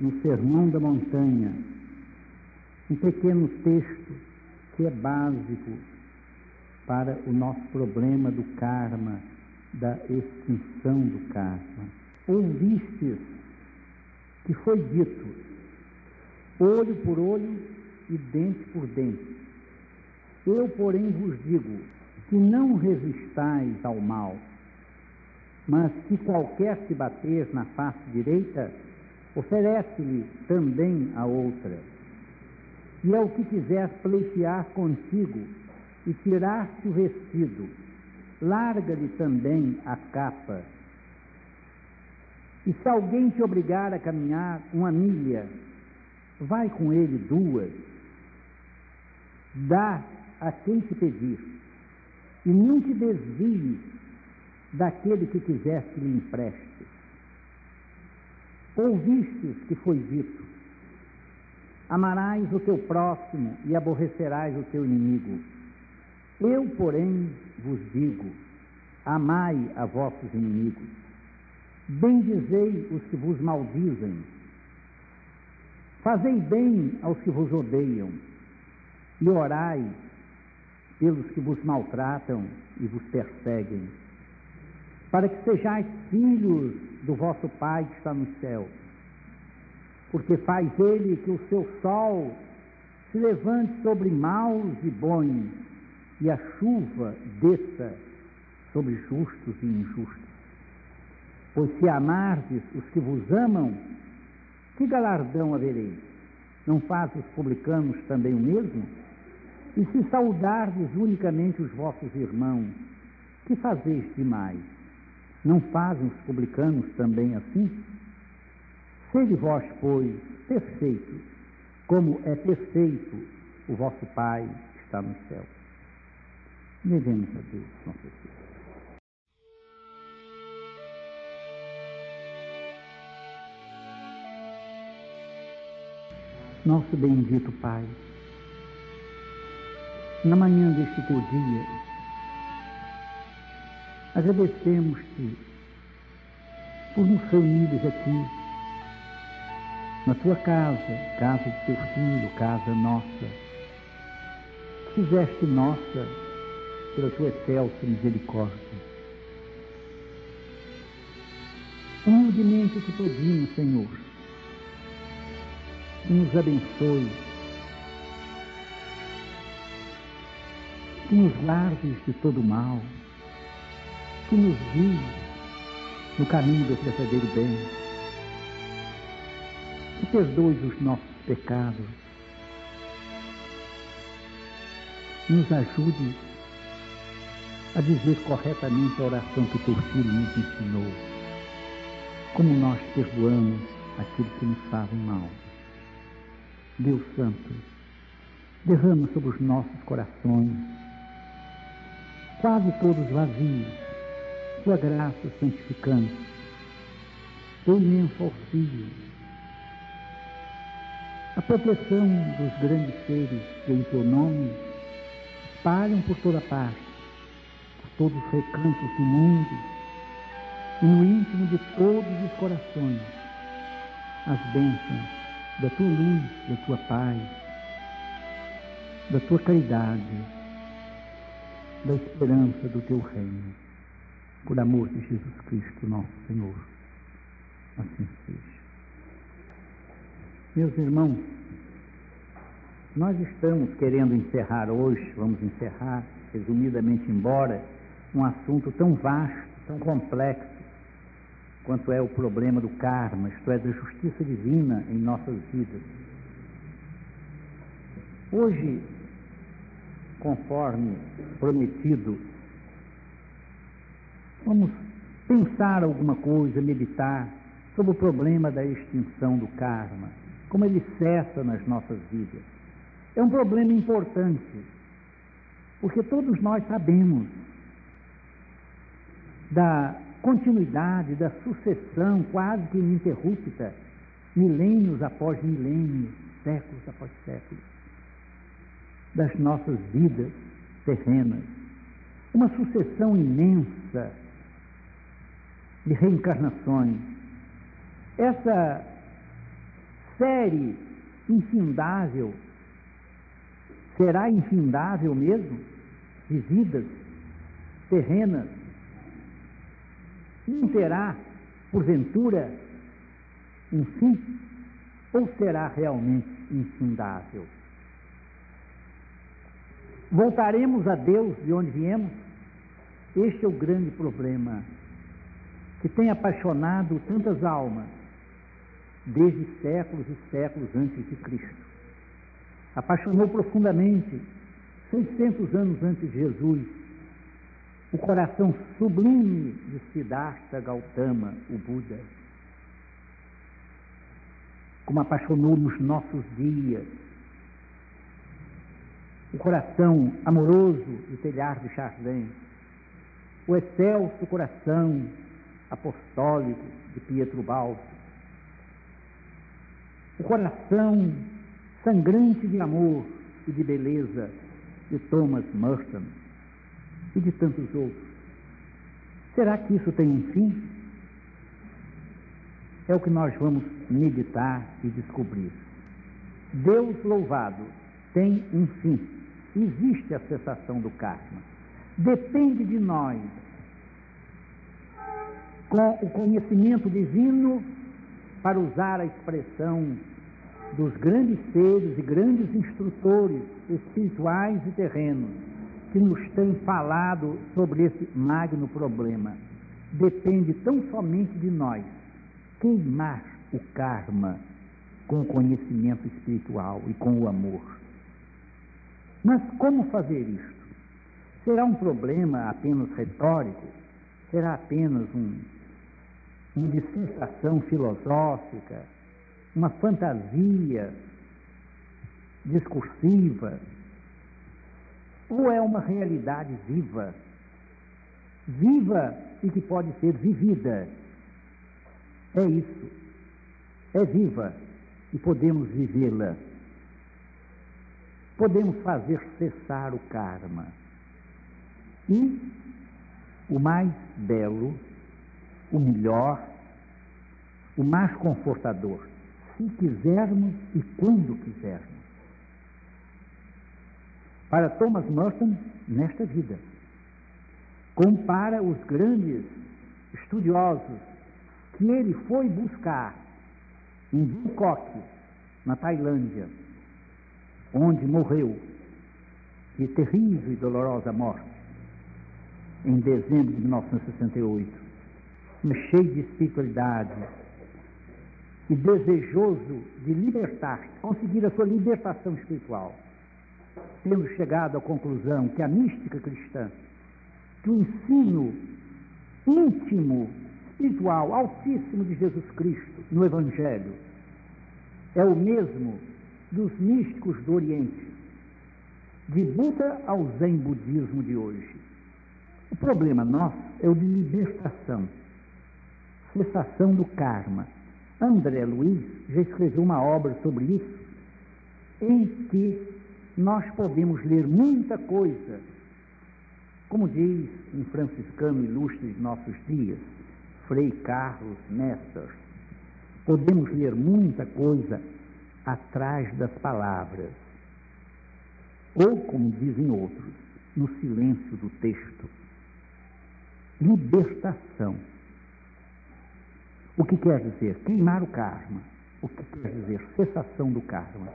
no Sermão da Montanha, um pequeno texto que é básico para o nosso problema do karma, da extinção do karma. Ouvistes que foi dito, olho por olho e dente por dente. Eu, porém, vos digo que não resistais ao mal, mas que qualquer que bater na face direita, oferece-lhe também a outra. E ao que quiser pleitear contigo e tirar-te o vestido, larga-lhe também a capa. E se alguém te obrigar a caminhar uma milha, vai com ele duas. Dá a quem te pedir, e não te desvie daquele que quiser que lhe empreste. Ouvistes que foi dito: Amarás o teu próximo e aborrecerás o teu inimigo. Eu, porém, vos digo: amai a vossos inimigos, bendizei os que vos maldizem, fazei bem aos que vos odeiam, e orai pelos que vos maltratam e vos perseguem, para que sejais filhos do vosso Pai que está no céu. Porque faz ele que o seu sol se levante sobre maus e bons, e a chuva desça sobre justos e injustos. Pois se amardes os que vos amam, que galardão havereis? Não faz os publicanos também o mesmo? E se saudardes unicamente os vossos irmãos, que fazeis demais? Não fazem os publicanos também assim? Sede vós, pois, perfeitos, como é perfeito o vosso Pai que está no céu. Devemos a Deus nosso Deus. Nosso bendito Pai, na manhã deste teu dia, agradecemos-te por nos reunires aqui, na tua casa, casa de teu filho, casa nossa, fizeste nossa pela tua excelsa misericórdia. Humildemente te pedimos, Senhor, que nos abençoe, que nos guardes de todo mal, que nos guie no caminho do verdadeiro bem, que perdoe os nossos pecados, nos ajude a dizer corretamente a oração que teu filho nos ensinou, como nós perdoamos aqueles que nos fazem mal. Deus Santo, derrama sobre os nossos corações, quase todos vazios, tua graça santificante, teu imenso auxílio, a proteção dos grandes seres que em teu nome espalham por toda parte, por todos os recantos do mundo e no íntimo de todos os corações, as bênçãos da tua luz, da tua paz, da tua caridade, da esperança do teu reino, por amor de Jesus Cristo, nosso Senhor. Assim seja. Meus irmãos, nós estamos querendo encerrar hoje, vamos encerrar, resumidamente, embora, um assunto tão vasto, tão complexo, quanto é o problema do karma, isto é, da justiça divina em nossas vidas. Hoje, conforme prometido, vamos pensar alguma coisa, meditar sobre o problema da extinção do karma, como ele cessa nas nossas vidas. É um problema importante, porque todos nós sabemos da continuidade da sucessão quase que ininterrupta, milênios após milênios, séculos após séculos, das nossas vidas terrenas. Uma sucessão imensa de reencarnações. Essa série infindável, será infindável mesmo, de vidas terrenas, não terá, porventura, um fim, ou será realmente infindável? Voltaremos a Deus de onde viemos? Este é o grande problema que tem apaixonado tantas almas desde séculos e séculos antes de Cristo. Apaixonou profundamente, 600 anos antes de Jesus, o coração sublime de Siddhartha Gautama, o Buda. Como apaixonou nos nossos dias o coração amoroso de Telhar de Chardin, o excelso coração apostólico de Pietro Balbo, o coração sangrante de amor e de beleza de Thomas Merton e de tantos outros. Será que isso tem um fim? É o que nós vamos meditar e descobrir. Deus louvado tem um fim. Existe a cessação do karma. Depende de nós, com o conhecimento divino, para usar a expressão dos grandes seres e grandes instrutores espirituais e terrenos que nos têm falado sobre esse magno problema. Depende tão somente de nós queimar o karma com o conhecimento espiritual e com o amor. Mas como fazer isto? Será um problema apenas retórico? Será apenas um, uma dissertação filosófica? Uma fantasia discursiva? Ou é uma realidade viva? Viva e que pode ser vivida. É isso. É viva e podemos vivê-la podemos fazer cessar o karma. E o mais belo, o melhor, o mais confortador, se quisermos e quando quisermos. Para Thomas Merton, nesta vida, compara os grandes estudiosos que ele foi buscar em Bangkok, na Tailândia, onde morreu de terrível e dolorosa morte, em dezembro de 1968, cheio de espiritualidade e desejoso de libertar-se, conseguir a sua libertação espiritual, tendo chegado à conclusão que a mística cristã, que o ensino íntimo, espiritual, altíssimo de Jesus Cristo no Evangelho, é o mesmo dos místicos do Oriente, de Buda ao Zen budismo de hoje. O problema nosso é o de libertação, cessação do karma. André Luiz já escreveu uma obra sobre isso, em que nós podemos ler muita coisa, como diz um franciscano ilustre de nossos dias, Frei Carlos Nessas. Podemos ler muita coisa atrás das palavras, ou, como dizem outros, no silêncio do texto. Libertação. O que quer dizer? Queimar o karma. O que quer dizer? Cessação do karma.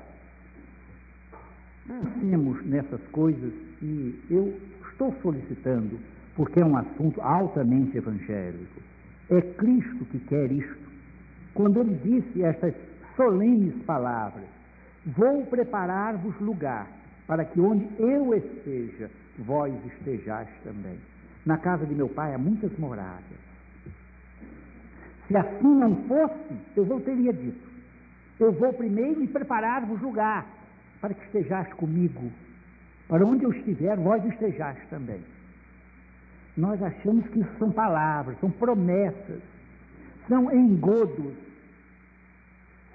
Pensemos nessas coisas e eu estou solicitando, porque é um assunto altamente evangélico. É Cristo que quer isto. Quando ele disse estas solenes palavras: Vou preparar-vos lugar, para que onde eu esteja, vós estejais também. Na casa de meu pai há muitas moradas. Se assim não fosse, eu vou teria dito: Eu vou primeiro e preparar-vos lugar, para que estejais comigo. Para onde eu estiver, vós estejais também. Nós achamos que isso são palavras, são promessas, são engodos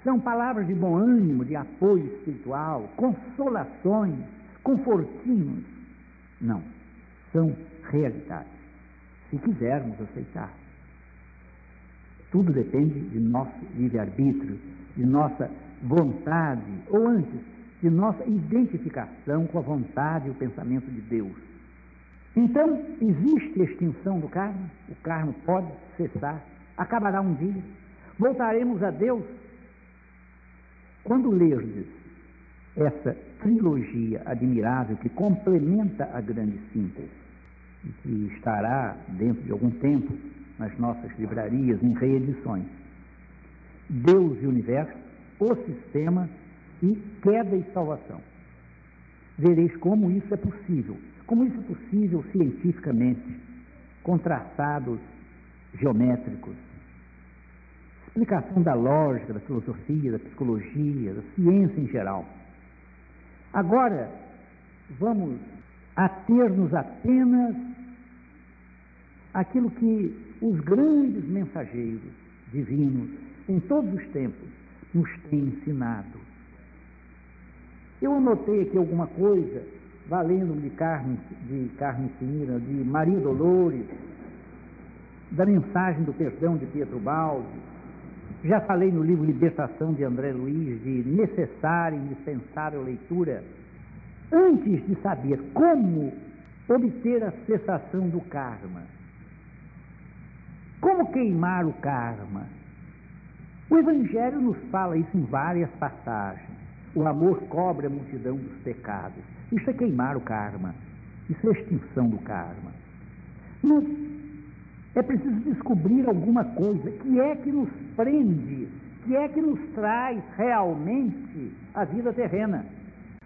são palavras de bom ânimo, de apoio espiritual, consolações, confortinhos. Não, são realidades. Se quisermos aceitar. Tudo depende de nosso livre-arbítrio, de nossa vontade, ou antes, de nossa identificação com a vontade e o pensamento de Deus. Então, existe extinção do karma? O karma pode cessar, acabará um dia. Voltaremos a Deus. Quando lerdes essa trilogia admirável que complementa a grande síntese, e que estará dentro de algum tempo nas nossas livrarias em reedições, Deus e universo, o sistema e queda e salvação. Vereis como isso é possível, como isso é possível cientificamente, com traçados geométricos, explicação da lógica, da filosofia, da psicologia, da ciência em geral. Agora, vamos ater-nos apenas aquilo que os grandes mensageiros divinos, em todos os tempos, nos têm ensinado. Eu anotei aqui alguma coisa, valendo de Carmen, de Carmen Cira, de Maria Dolores, da mensagem do perdão de Pietro Baldi. Já falei no livro Libertação de André Luiz de necessária e indispensável leitura. Antes de saber como obter a cessação do karma, como queimar o karma, o Evangelho nos fala isso em várias passagens. O amor cobre a multidão dos pecados. Isso é queimar o karma. Isso é extinção do karma. Mas é preciso descobrir alguma coisa que é que nos prende, que é que nos traz realmente a vida terrena.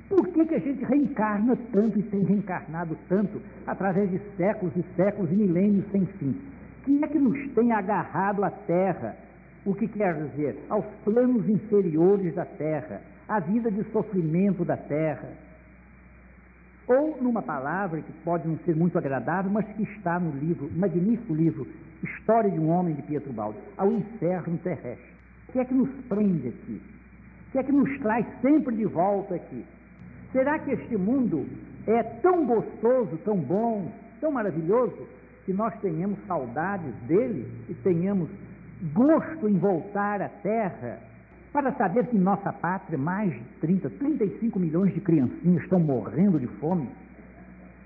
Por que, que a gente reencarna tanto e tem reencarnado tanto através de séculos e séculos e milênios sem fim? Que é que nos tem agarrado à terra? O que quer dizer? Aos planos inferiores da terra, à vida de sofrimento da terra. Ou, numa palavra que pode não ser muito agradável, mas que está no livro, magnífico livro, História de um Homem de Pietro Baldi, ao inferno terrestre. O que é que nos prende aqui? O que é que nos traz sempre de volta aqui? Será que este mundo é tão gostoso, tão bom, tão maravilhoso, que nós tenhamos saudades dele e tenhamos gosto em voltar à terra para saber que em nossa pátria mais de 30, 35 milhões de criancinhas estão morrendo de fome,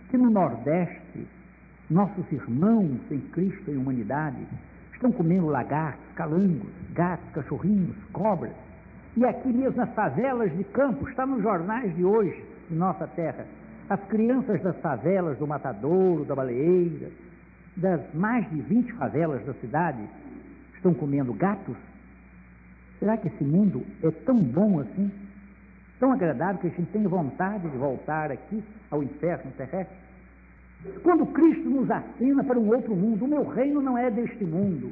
que no Nordeste nossos irmãos em Cristo e humanidade estão comendo lagartos, calangos, gatos, cachorrinhos, cobras, e aqui mesmo nas favelas de campo, está nos jornais de hoje, em nossa terra, as crianças das favelas do Matadouro, da Baleeira, das mais de 20 favelas da cidade, estão comendo gatos? Será que esse mundo é tão bom assim? Tão agradável que a gente tem vontade de voltar aqui ao inferno terrestre? Quando Cristo nos acena para um outro mundo, o meu reino não é deste mundo.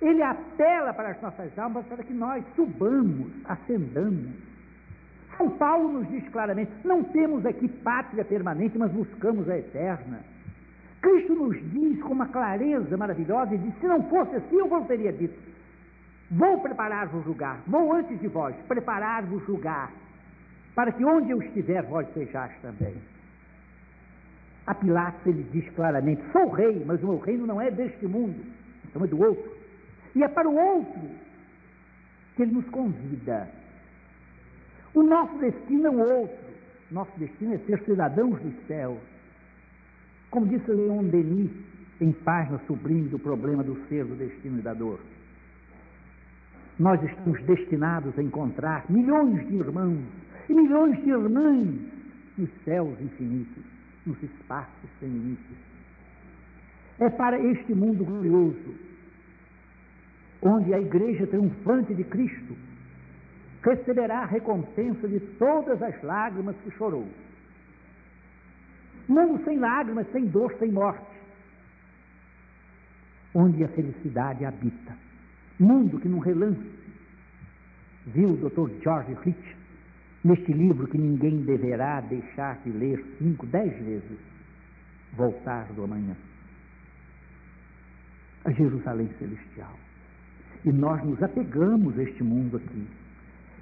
Ele apela para as nossas almas para que nós subamos, ascendamos. São Paulo nos diz claramente: não temos aqui pátria permanente, mas buscamos a eterna. Cristo nos diz com uma clareza maravilhosa e diz: se não fosse assim, eu vos teria dito: vou preparar-vos lugar, vou antes de vós preparar-vos lugar, para que onde eu estiver, vós sejais também. A Pilatos ele diz claramente: sou rei, mas o meu reino não é deste mundo, então é do outro. E é para o outro que ele nos convida. O nosso destino é o outro. Nosso destino é ser cidadãos dos céus. Como disse Leon Denis em página sublime do problema do ser, do destino e da dor. Nós estamos destinados a encontrar milhões de irmãos e milhões de irmãs nos céus infinitos, nos espaços sem limites. É para este mundo glorioso, onde a igreja triunfante de Cristo receberá a recompensa de todas as lágrimas que chorou Mundo sem lágrimas, sem dor, sem morte. Onde a felicidade habita. Mundo que num relance viu o Dr. George Rich neste livro que ninguém deverá deixar de ler cinco, dez vezes, Voltar do Amanhã. A Jerusalém Celestial. E nós nos apegamos a este mundo aqui.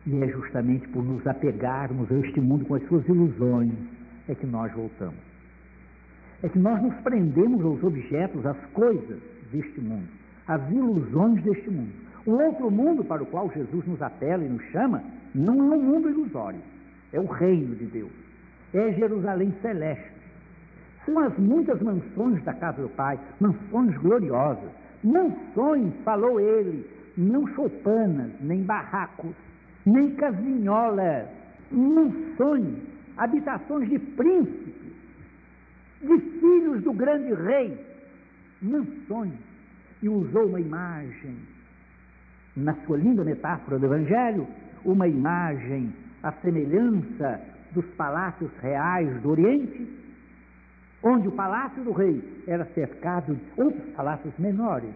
E é justamente por nos apegarmos a este mundo com as suas ilusões é que nós voltamos é que nós nos prendemos aos objetos, às coisas deste mundo, às ilusões deste mundo. O outro mundo para o qual Jesus nos apela e nos chama não é um mundo ilusório, é o reino de Deus, é Jerusalém celeste. São as muitas mansões da casa do Pai, mansões gloriosas. Mansões, falou ele, não choupanas, nem barracos, nem casinholas, mansões, habitações de príncipes, de filhos do grande rei, mansões. E usou uma imagem, na sua linda metáfora do Evangelho, uma imagem, a semelhança dos palácios reais do Oriente, onde o palácio do rei era cercado de outros palácios menores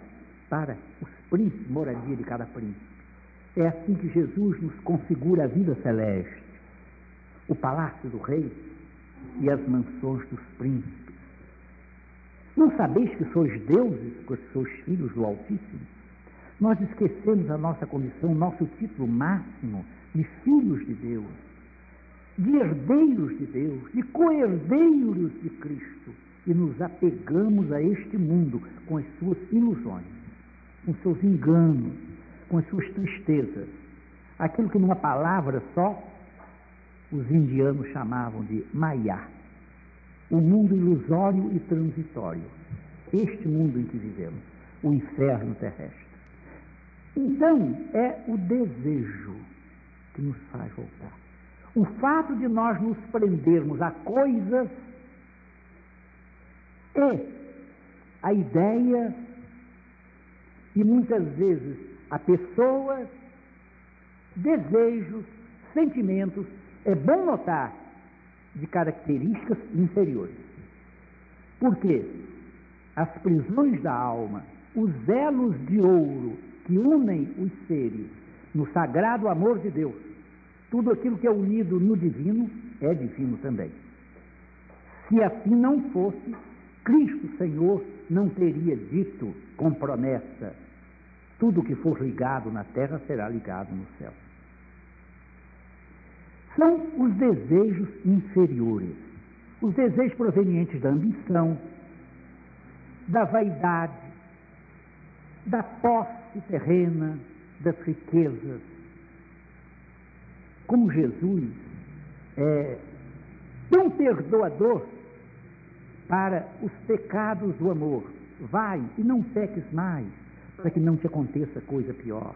para os príncipes, moradia de cada príncipe. É assim que Jesus nos configura a vida celeste. O palácio do rei e as mansões dos príncipes. Não sabeis que sois deuses, porque sois filhos do Altíssimo? Nós esquecemos a nossa condição, nosso título máximo de filhos de Deus, de herdeiros de Deus, de co-herdeiros de Cristo, e nos apegamos a este mundo com as suas ilusões, com seus enganos, com as suas tristezas. Aquilo que numa palavra só os indianos chamavam de Maya, o mundo ilusório e transitório. Este mundo em que vivemos, o inferno terrestre. Então, é o desejo que nos faz voltar. O fato de nós nos prendermos a coisas é a ideia e muitas vezes a pessoas, desejos, sentimentos é bom notar de características inferiores. Por quê? As prisões da alma, os elos de ouro que unem os seres no sagrado amor de Deus, tudo aquilo que é unido no divino é divino também. Se assim não fosse, Cristo Senhor não teria dito com promessa: tudo que for ligado na terra será ligado no céu são os desejos inferiores, os desejos provenientes da ambição, da vaidade, da posse terrena, das riquezas. Como Jesus é tão perdoador para os pecados do amor, vai e não peques mais, para que não te aconteça coisa pior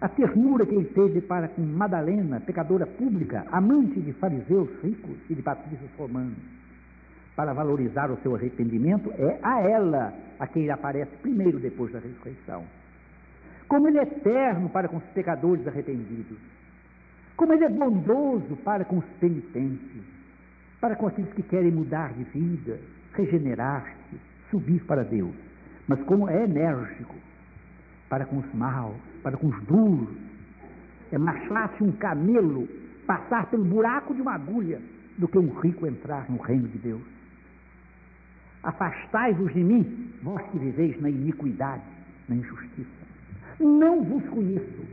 a ternura que ele teve para com Madalena, pecadora pública, amante de fariseus ricos e de patrícios romanos, para valorizar o seu arrependimento, é a ela a quem ele aparece primeiro depois da ressurreição. Como ele é eterno para com os pecadores arrependidos, como ele é bondoso para com os penitentes, para com aqueles que querem mudar de vida, regenerar-se, subir para Deus, mas como é enérgico para com os maus, para com os duros. É mais fácil um camelo passar pelo buraco de uma agulha do que um rico entrar no reino de Deus. Afastai-vos de mim, vós que viveis na iniquidade, na injustiça. Não vos conheço.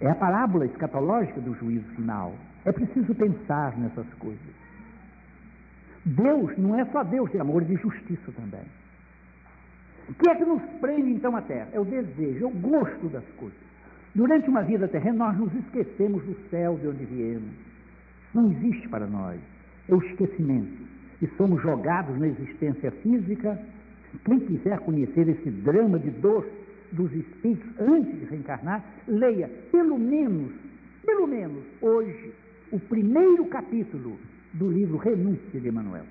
É a parábola escatológica do juízo final. É preciso pensar nessas coisas. Deus não é só Deus de amor e de justiça também. O que é que nos prende então à terra? É o desejo, é o gosto das coisas. Durante uma vida terrena, nós nos esquecemos do céu de onde viemos. Não existe para nós. É o esquecimento. E somos jogados na existência física. Quem quiser conhecer esse drama de dor dos espíritos antes de reencarnar, leia pelo menos, pelo menos hoje, o primeiro capítulo do livro Renúncia de Emanuel.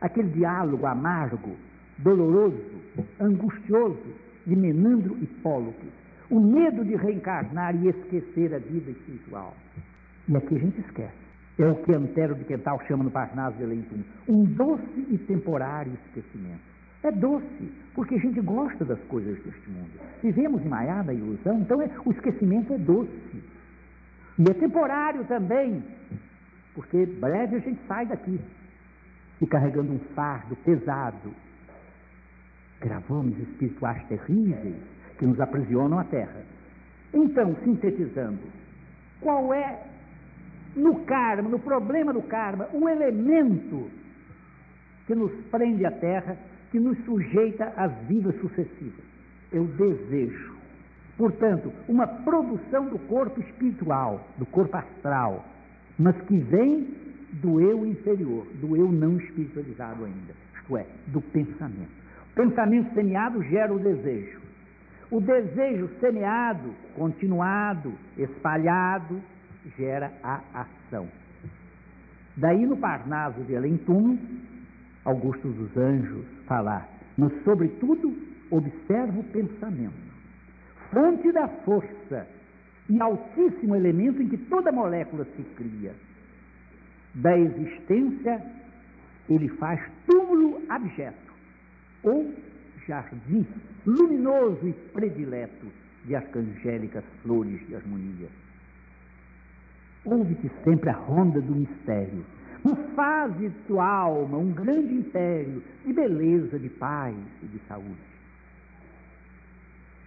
Aquele diálogo amargo doloroso, angustioso de Menandro e Póloco. O medo de reencarnar e esquecer a vida espiritual. E aqui a gente esquece. É o que Antero de Quental chama no Parnaso de Leitum, um doce e temporário esquecimento. É doce, porque a gente gosta das coisas deste mundo. Vivemos em maiada ilusão, então é, o esquecimento é doce. E é temporário também, porque breve a gente sai daqui e carregando um fardo pesado gravomes espirituais terríveis que nos aprisionam à terra. Então, sintetizando, qual é no karma, no problema do karma, o elemento que nos prende à terra, que nos sujeita às vidas sucessivas. É o desejo. Portanto, uma produção do corpo espiritual, do corpo astral, mas que vem do eu inferior, do eu não espiritualizado ainda, isto é, do pensamento. Pensamento semeado gera o desejo. O desejo semeado, continuado, espalhado, gera a ação. Daí no Parnaso de Alentum, Augusto dos Anjos falar, mas sobretudo observa o pensamento, fonte da força e altíssimo elemento em que toda molécula se cria. Da existência, ele faz túmulo abjeto, ou jardim luminoso e predileto de arcangélicas flores de harmonia. Ouve-te sempre a ronda do mistério, uma fase de tua alma, um grande império de beleza, de paz e de saúde.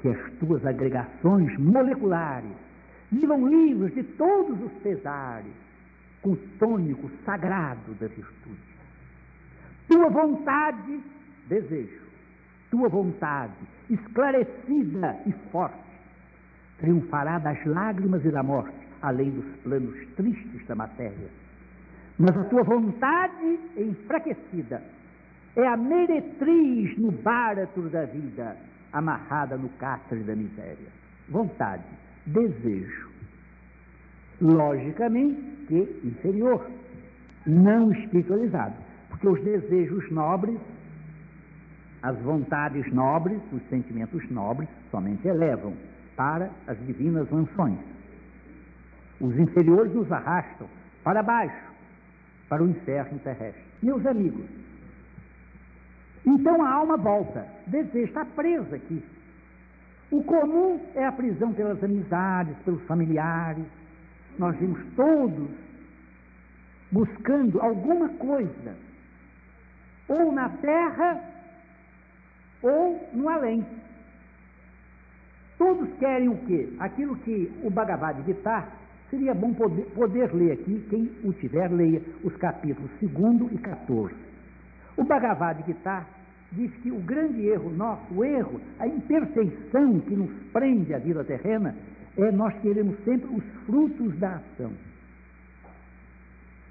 Que as tuas agregações moleculares vivam livres de todos os pesares, com o tônico sagrado da virtude. Tua vontade, desejo, tua vontade, esclarecida e forte, triunfará das lágrimas e da morte, além dos planos tristes da matéria. Mas a tua vontade enfraquecida é a meretriz no báratro da vida, amarrada no cárcere da miséria. Vontade, desejo. Logicamente que inferior, não espiritualizado, porque os desejos nobres as vontades nobres, os sentimentos nobres, somente elevam para as divinas mansões. Os inferiores nos arrastam para baixo, para o inferno terrestre. Meus amigos, então a alma volta, deseja, está presa aqui. O comum é a prisão pelas amizades, pelos familiares. Nós vimos todos buscando alguma coisa, ou na terra ou no além. Todos querem o quê? Aquilo que o Bhagavad Gita seria bom poder, poder ler aqui, quem o tiver, leia os capítulos 2 e 14. O Bhagavad Gita diz que o grande erro nosso, o erro, a imperfeição que nos prende à vida terrena, é nós queremos sempre os frutos da ação.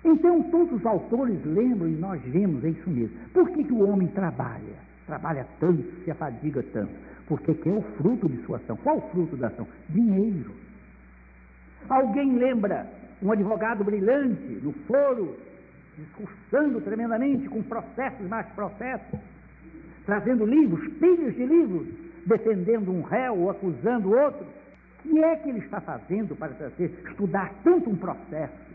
Então, todos os autores lembram e nós vemos, é isso mesmo. Por que, que o homem trabalha? Trabalha tanto, se afadiga tanto? Porque quer o fruto de sua ação. Qual o fruto da ação? Dinheiro. Alguém lembra um advogado brilhante no foro, discursando tremendamente com processos mais processos, trazendo livros, pilhas de livros, defendendo um réu ou acusando outro. O que é que ele está fazendo para trazer, estudar tanto um processo?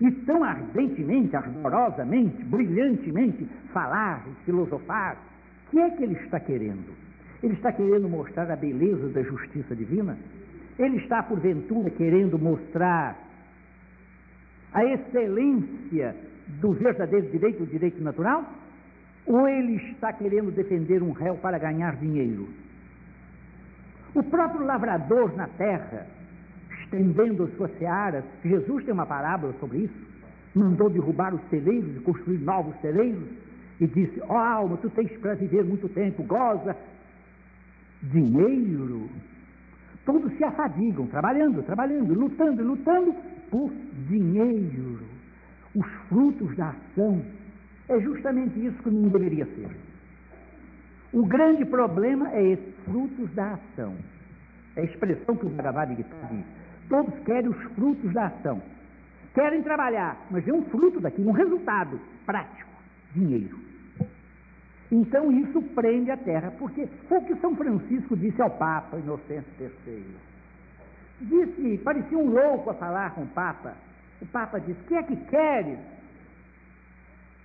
E tão ardentemente, ardorosamente, brilhantemente falar e filosofar que é que ele está querendo? Ele está querendo mostrar a beleza da justiça divina? Ele está, porventura, querendo mostrar a excelência do verdadeiro direito, o direito natural? Ou ele está querendo defender um réu para ganhar dinheiro? O próprio lavrador na terra, estendendo as suas searas, Jesus tem uma parábola sobre isso, mandou derrubar os celeiros e construir novos celeiros, e disse: Ó oh, alma, tu tens para viver muito tempo, goza. Dinheiro. Todos se afadigam, trabalhando, trabalhando, lutando, lutando por dinheiro. Os frutos da ação. É justamente isso que não deveria ser. O grande problema é esse, frutos da ação. É a expressão que o Bhagavad Gita diz. Todos querem os frutos da ação. Querem trabalhar, mas é um fruto daquilo, um resultado prático dinheiro. Então isso prende a terra, porque foi o que São Francisco disse ao Papa Inocêncio III. Disse, parecia um louco a falar com o Papa. O Papa disse: Que é que queres?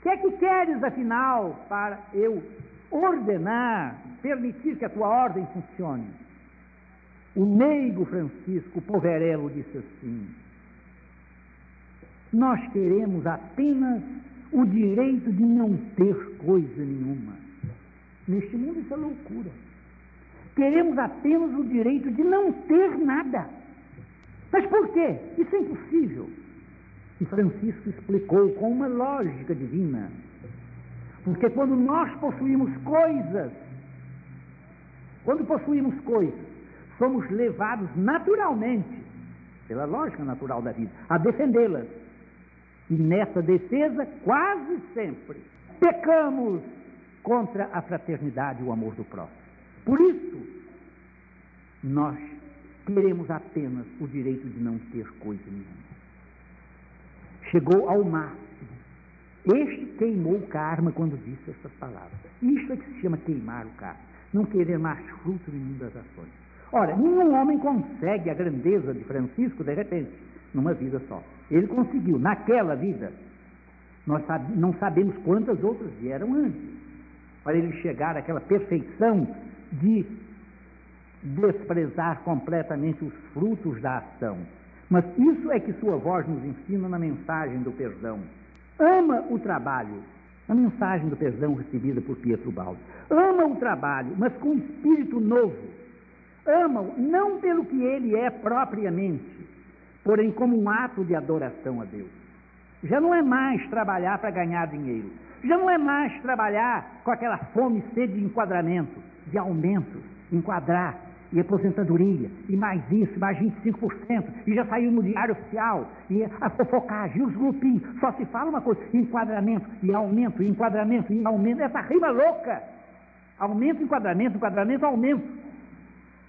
Que é que queres, afinal, para eu ordenar, permitir que a tua ordem funcione? O meigo Francisco Poverello disse assim: Nós queremos apenas o direito de não ter coisa nenhuma. Neste mundo isso é loucura. Queremos apenas o direito de não ter nada. Mas por quê? Isso é impossível. E Francisco explicou com uma lógica divina. Porque quando nós possuímos coisas, quando possuímos coisas, somos levados naturalmente, pela lógica natural da vida, a defendê-las. E nessa defesa, quase sempre, pecamos contra a fraternidade e o amor do próximo. Por isso, nós queremos apenas o direito de não ter coisa nenhuma. Chegou ao máximo. Este queimou o karma quando disse essas palavras. Isso é que se chama queimar o karma. Não querer mais fruto nenhum das ações. Ora, nenhum homem consegue a grandeza de Francisco de repente, numa vida só. Ele conseguiu, naquela vida. Nós não sabemos quantas outras vieram antes, para ele chegar àquela perfeição de desprezar completamente os frutos da ação. Mas isso é que sua voz nos ensina na mensagem do perdão. Ama o trabalho, a mensagem do perdão recebida por Pietro Baldo. Ama o trabalho, mas com espírito novo. Ama-o não pelo que ele é propriamente, porém como um ato de adoração a Deus. Já não é mais trabalhar para ganhar dinheiro. Já não é mais trabalhar com aquela fome e sede de enquadramento, de aumento, enquadrar, e aposentadoria, e mais isso, mais 25%, e já saiu no diário oficial, e a fofocagem, e os grupinhos, só se fala uma coisa, enquadramento, e aumento, e enquadramento, e aumento, essa rima louca, aumento, enquadramento, enquadramento, aumento,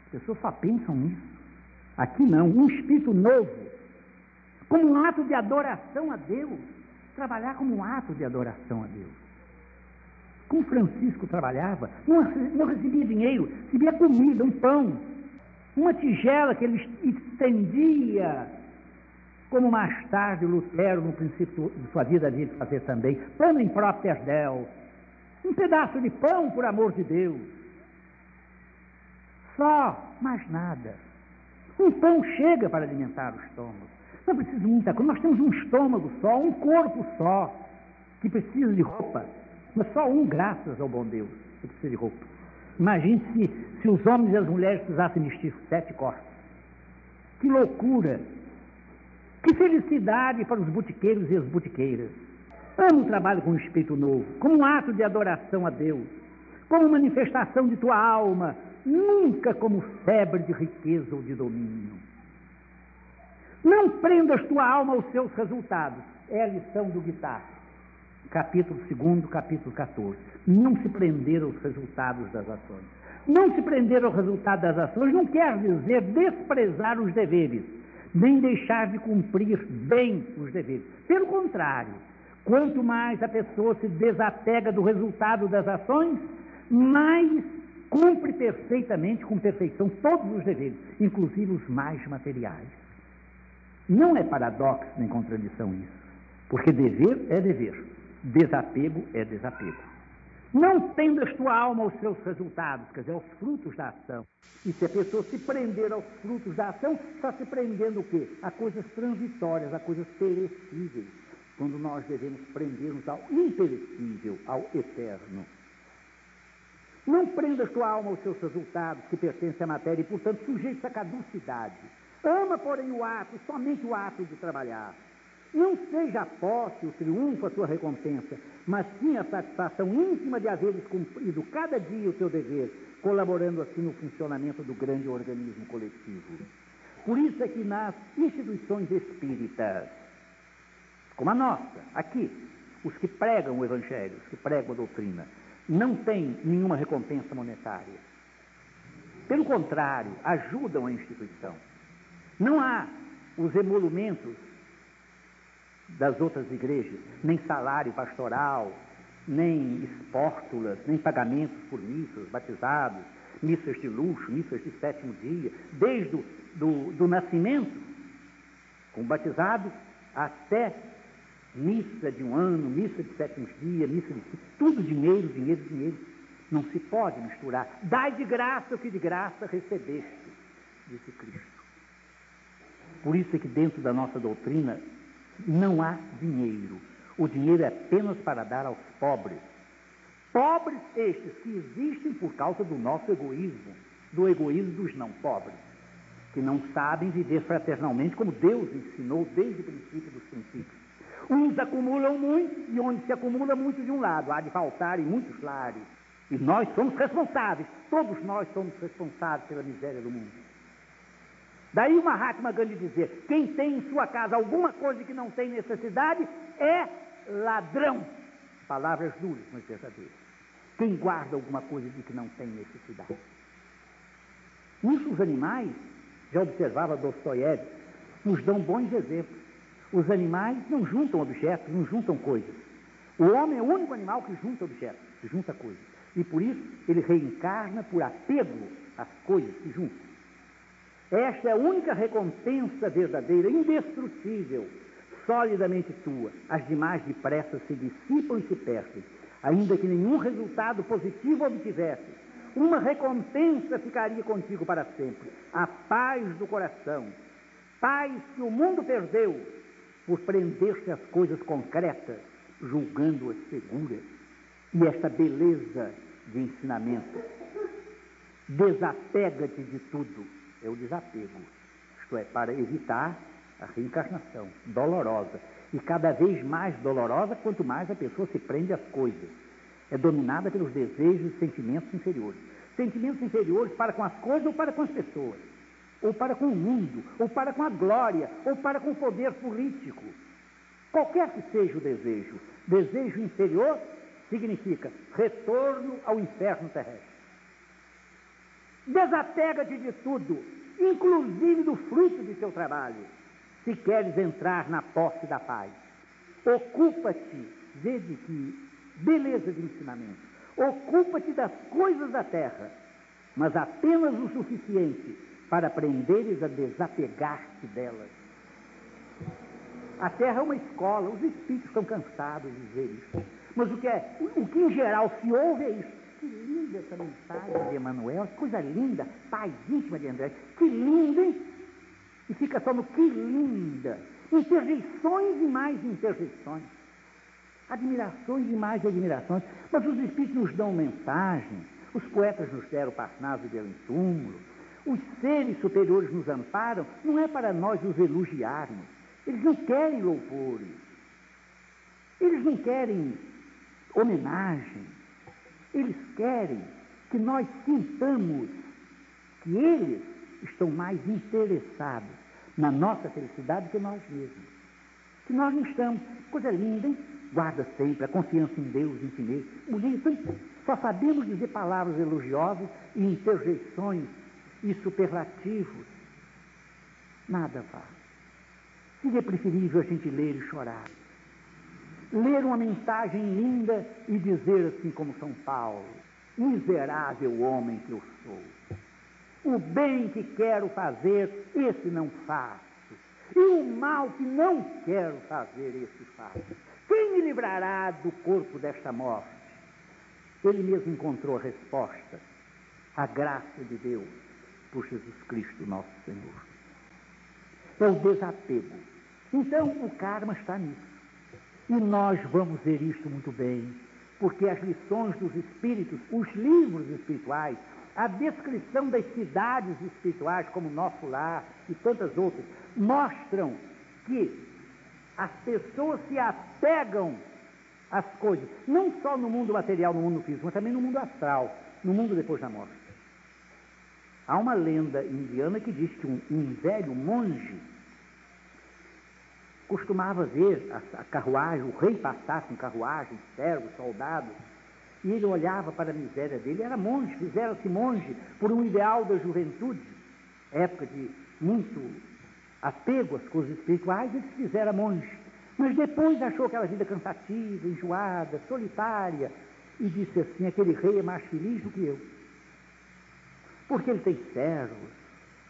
as pessoas só pensam nisso, aqui não, um espírito novo, como um ato de adoração a Deus, trabalhar como um ato de adoração a Deus, como Francisco trabalhava, não, recebia dinheiro, recebia comida, um pão, uma tigela que ele estendia, como mais tarde Lutero, no princípio de sua vida, havia de fazer também, pão em próprio Deus, um pedaço de pão, por amor de Deus. Só, mais nada. Um pão chega para alimentar o estômago. Não precisa muita coisa. Nós temos um estômago só, um corpo só, que precisa de roupa. Mas só um, graças ao bom Deus, que precisa de roupa. Imagine se, se os homens e as mulheres precisassem vestir sete corpos. Que loucura! Que felicidade para os botiqueiros e as botiqueiras. Amo o trabalho com o espírito novo, como um ato de adoração a Deus, como manifestação de tua alma, nunca como febre de riqueza ou de domínio. Não prendas tua alma aos seus resultados, é a lição do guitarra capítulo 2, capítulo 14. Não se prender aos resultados das ações. Não se prender ao resultado das ações não quer dizer desprezar os deveres, nem deixar de cumprir bem os deveres. Pelo contrário, quanto mais a pessoa se desapega do resultado das ações, mais cumpre perfeitamente, com perfeição, todos os deveres, inclusive os mais materiais. Não é paradoxo nem contradição isso, porque dever é dever. Desapego é desapego. Não tendas tua alma aos seus resultados, quer dizer, aos frutos da ação. E se a pessoa se prender aos frutos da ação, está se prendendo o quê? A coisas transitórias, a coisas perecíveis. Quando nós devemos prender-nos ao imperecível, ao eterno. Não prendas tua alma aos seus resultados, que pertencem à matéria, e, portanto, sujeito à caducidade. Ama, porém, o ato, somente o ato de trabalhar. Não seja a posse, o triunfo, a sua recompensa, mas sim a satisfação íntima de haveres cumprido cada dia o seu dever, colaborando assim no funcionamento do grande organismo coletivo. Por isso é que nas instituições espíritas, como a nossa, aqui, os que pregam o Evangelho, os que pregam a doutrina, não têm nenhuma recompensa monetária. Pelo contrário, ajudam a instituição. Não há os emolumentos das outras igrejas, nem salário pastoral, nem espórtulas, nem pagamentos por missas, batizados, missas de luxo, missas de sétimo dia, desde do, do nascimento, com batizado, até missa de um ano, missa de sétimo dia, missa de tudo dinheiro, dinheiro, dinheiro. Não se pode misturar. Dai de graça o que de graça recebeste, disse Cristo. Por isso é que dentro da nossa doutrina não há dinheiro. O dinheiro é apenas para dar aos pobres. Pobres estes que existem por causa do nosso egoísmo, do egoísmo dos não pobres, que não sabem viver fraternalmente como Deus ensinou desde o princípio dos princípios. Uns acumulam muito e onde se acumula muito de um lado, há de faltar em muitos lares. E nós somos responsáveis, todos nós somos responsáveis pela miséria do mundo. Daí o Mahatma Gandhi dizer: quem tem em sua casa alguma coisa que não tem necessidade é ladrão. Palavras duras, mas verdadeiras. Quem guarda alguma coisa de que não tem necessidade. Isso os animais, já observava Dostoiévski, nos dão bons exemplos. Os animais não juntam objetos, não juntam coisas. O homem é o único animal que junta objetos, que junta coisas. E por isso ele reencarna por apego às coisas que junta. Esta é a única recompensa verdadeira, indestrutível, solidamente tua. As demais depressa se dissipam e se perdem, ainda que nenhum resultado positivo obtivesse. Uma recompensa ficaria contigo para sempre: a paz do coração. Paz que o mundo perdeu por prender-se às coisas concretas, julgando-as seguras. E esta beleza de ensinamento. Desapega-te de tudo é o desapego, isto é, para evitar a reencarnação dolorosa. E cada vez mais dolorosa quanto mais a pessoa se prende às coisas. É dominada pelos desejos e sentimentos inferiores. Sentimentos inferiores para com as coisas ou para com as pessoas. Ou para com o mundo, ou para com a glória, ou para com o poder político. Qualquer que seja o desejo, desejo inferior significa retorno ao inferno terrestre. Desapega-te de tudo, inclusive do fruto de teu trabalho, se queres entrar na posse da paz. Ocupa-te, veja que beleza de ensinamento, ocupa-te das coisas da terra, mas apenas o suficiente para aprenderes a desapegar-te delas. A terra é uma escola, os espíritos estão cansados de dizer isso. Mas o que, é, o que em geral se ouve é isso. Que linda essa mensagem de Emanuel, que coisa linda, paz íntima de André. Que linda, hein? E fica só no que linda. Interjeições e mais interjeições. Admirações e mais admirações. Mas os Espíritos nos dão mensagem. Os poetas nos deram Parnaso de túmulo. Os seres superiores nos amparam. Não é para nós os elogiarmos. Eles não querem louvores. Eles não querem homenagem. Eles querem que nós sintamos que eles estão mais interessados na nossa felicidade que nós mesmos. Que nós não estamos. Coisa linda, hein? Guarda sempre a confiança em Deus infinito. Bonito, hein? Só sabemos dizer palavras elogiosas e interjeições e superlativos. Nada faz. Seria preferível a gente ler e chorar ler uma mensagem linda e dizer assim como São Paulo: miserável homem que eu sou. O bem que quero fazer, esse não faço. E o mal que não quero fazer, esse faço. Quem me livrará do corpo desta morte? Ele mesmo encontrou a resposta. A graça de Deus por Jesus Cristo, nosso Senhor. É o desapego. Então, o karma está nisso. E nós vamos ver isto muito bem, porque as lições dos espíritos, os livros espirituais, a descrição das cidades espirituais, como Nosso Lar e tantas outras, mostram que as pessoas se apegam às coisas, não só no mundo material, no mundo físico, mas também no mundo astral, no mundo depois da morte. Há uma lenda indiana que diz que um, um velho monge costumava ver a, a carruagem, o rei passar com carruagem, servos, soldados, e ele olhava para a miséria dele, era monge, fizeram-se monge por um ideal da juventude, época de muito apego às coisas espirituais, ele se fizera monge. Mas depois achou aquela vida cansativa, enjoada, solitária, e disse assim: aquele rei é mais feliz do que eu. Porque ele tem servos,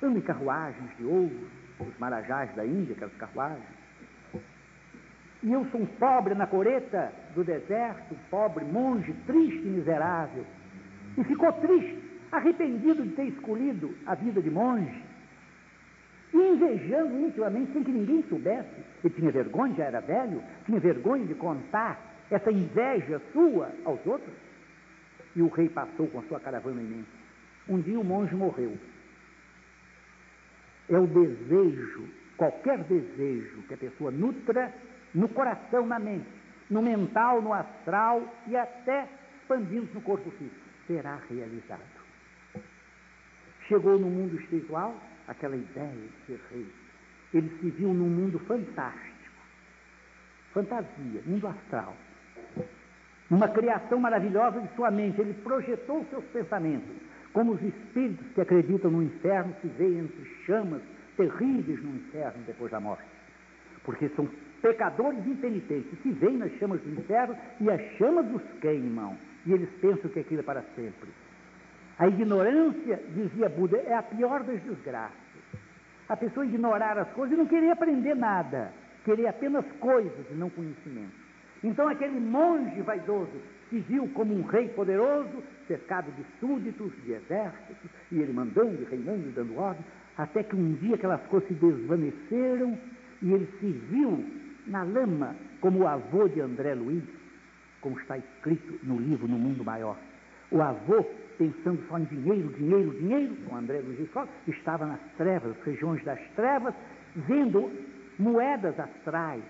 anda em carruagens de ouro, os marajás da Índia, aquelas carruagens e eu sou um pobre na coreta do deserto, pobre monge, triste e miserável. E ficou triste, arrependido de ter escolhido a vida de monge. E invejando intimamente, sem que ninguém soubesse. Ele tinha vergonha, já era velho, tinha vergonha de contar essa inveja sua aos outros. E o rei passou com a sua caravana imensa. Um dia o monge morreu. É o desejo, qualquer desejo que a pessoa nutra no coração, na mente, no mental, no astral e até expandindo no corpo físico, será realizado. Chegou no mundo espiritual aquela ideia de ser rei. Ele se viu num mundo fantástico, fantasia, mundo astral. Uma criação maravilhosa de sua mente, ele projetou seus pensamentos, como os espíritos que acreditam no inferno se veem entre chamas terríveis no inferno depois da morte. Porque são pecadores impenitentes, se veem nas chamas do inferno e as chamas os queimam. E eles pensam que aquilo é para sempre. A ignorância, dizia Buda, é a pior das desgraças. A pessoa ignorar as coisas e não querer aprender nada, querer apenas coisas e não conhecimento. Então aquele monge vaidoso se viu como um rei poderoso, cercado de súditos, de exércitos, e ele mandando, reinando, dando ordem, até que um dia aquelas coisas se desvaneceram e ele se viu na lama como o avô de André Luiz, como está escrito no livro No Mundo Maior. O avô, pensando só em dinheiro, dinheiro, dinheiro, com André Luiz Escola, estava nas trevas, regiões das trevas, vendo moedas astrais.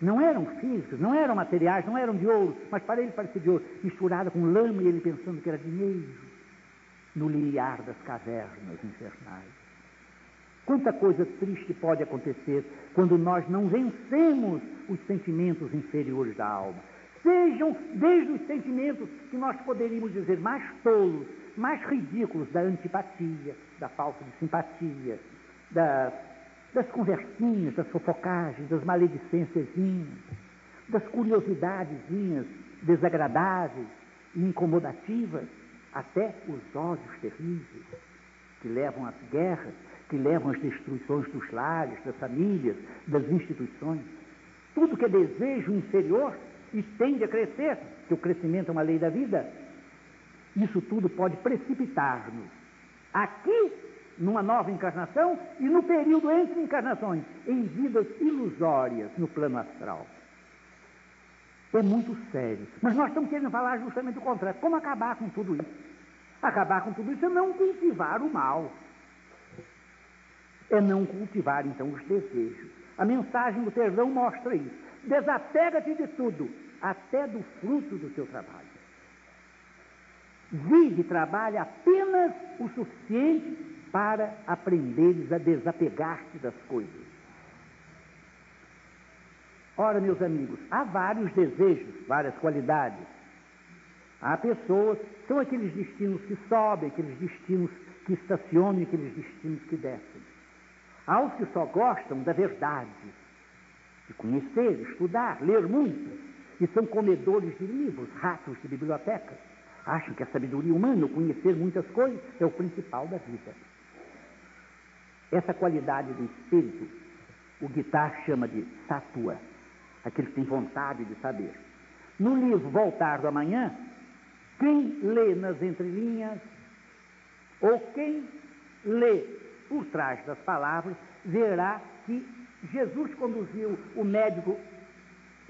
Não eram físicos, não eram materiais, não eram de ouro, mas para ele parecia de ouro, misturada com lama e ele pensando que era dinheiro, no limiar das cavernas infernais. Quanta coisa triste pode acontecer quando nós não vencemos os sentimentos inferiores da alma. Sejam desde os sentimentos que nós poderíamos dizer mais tolos, mais ridículos, da antipatia, da falta de simpatia, da, das conversinhas, das fofocagens, das maledicências, das curiosidades desagradáveis e incomodativas, até os ódios terríveis que levam às guerras, que levam às destruições dos lares, das famílias, das instituições. Tudo que é desejo inferior e tende a crescer, que o crescimento é uma lei da vida, isso tudo pode precipitar-nos aqui, numa nova encarnação, e no período entre encarnações, em vidas ilusórias no plano astral. É muito sério. Mas nós estamos querendo falar justamente o contrário. Como acabar com tudo isso? Acabar com tudo isso é não cultivar o mal é não cultivar então os desejos. A mensagem do perdão mostra isso. Desapega-te de tudo, até do fruto do teu trabalho. Vive e trabalha apenas o suficiente para aprenderes a desapegar-te das coisas. Ora, meus amigos, há vários desejos, várias qualidades. Há pessoas, são aqueles destinos que sobem, aqueles destinos que estacionam aqueles destinos que descem. Há os que só gostam da verdade, de conhecer, estudar, ler muito, e são comedores de livros, ratos de biblioteca. Acham que a sabedoria humana, o conhecer muitas coisas, é o principal da vida. Essa qualidade do espírito, o guitar chama de satua, aquele que tem vontade de saber. No livro Voltar do Amanhã, quem lê nas entrelinhas, ou quem lê por trás das palavras, verá que Jesus conduziu o médico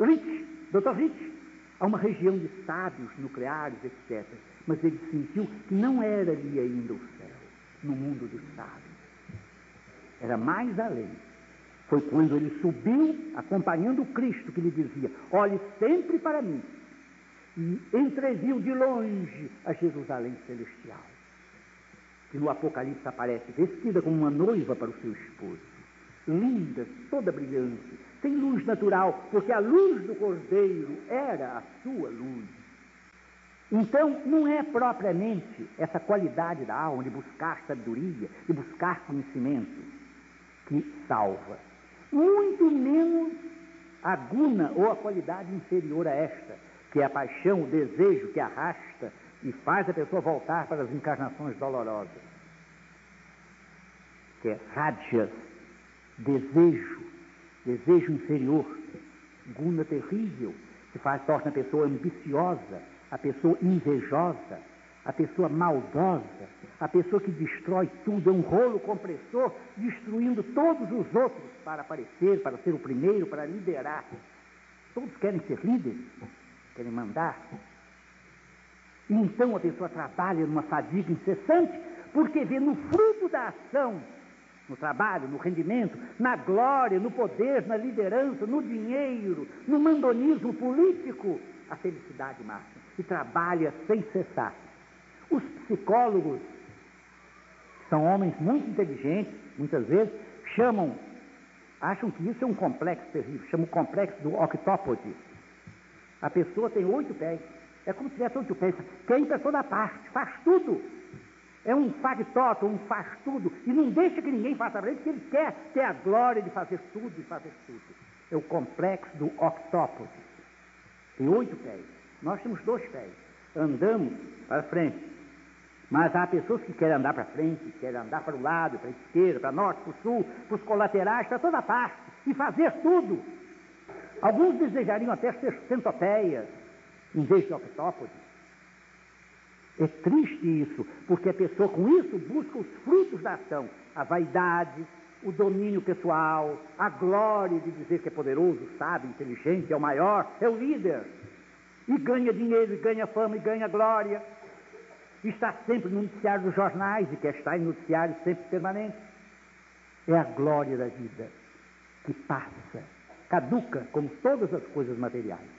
Rich, Dr. Rich, a uma região de sábios nucleares, etc. Mas ele sentiu que não era ali ainda o céu, no mundo dos sábios. Era mais além. Foi quando ele subiu, acompanhando o Cristo, que lhe dizia: Olhe sempre para mim. E entreviu de longe a Jerusalém celestial que no Apocalipse aparece vestida como uma noiva para o seu esposo, linda, toda brilhante, sem luz natural, porque a luz do Cordeiro era a sua luz. Então, não é propriamente essa qualidade da alma de buscar sabedoria, de buscar conhecimento, que salva. Muito menos a guna ou a qualidade inferior a esta, que é a paixão, o desejo que arrasta e faz a pessoa voltar para as encarnações dolorosas. Que é rajas, desejo, desejo inferior, guna terrível, que faz, torna a pessoa ambiciosa, a pessoa invejosa, a pessoa maldosa, a pessoa que destrói tudo, é um rolo compressor, destruindo todos os outros para aparecer, para ser o primeiro, para liderar. Todos querem ser líderes, querem mandar, e então a pessoa trabalha numa fadiga incessante, porque vê no fruto da ação no trabalho, no rendimento, na glória, no poder, na liderança, no dinheiro, no mandonismo político, a felicidade máxima. E trabalha sem cessar. Os psicólogos, que são homens muito inteligentes, muitas vezes, chamam, acham que isso é um complexo terrível, chamam o complexo do octópode. A pessoa tem oito pés. É como se tivesse pés. Quer ir para toda parte, faz tudo. É um factoto, um faz tudo. E não deixa que ninguém faça para ele, porque ele quer ter a glória de fazer tudo e fazer tudo. É o complexo do octópode. Tem oito pés. Nós temos dois pés. Andamos para frente. Mas há pessoas que querem andar para frente, querem andar para o lado, para a esquerda, para norte, para o sul, para os colaterais, para toda parte. E fazer tudo. Alguns desejariam até ser centopeias, em vez de octópodes. É triste isso, porque a pessoa com isso busca os frutos da ação, a vaidade, o domínio pessoal, a glória de dizer que é poderoso, sábio, inteligente, é o maior, é o líder. E ganha dinheiro, e ganha fama, e ganha glória. E está sempre no noticiário dos jornais e quer estar em noticiário sempre permanente. É a glória da vida que passa, caduca como todas as coisas materiais.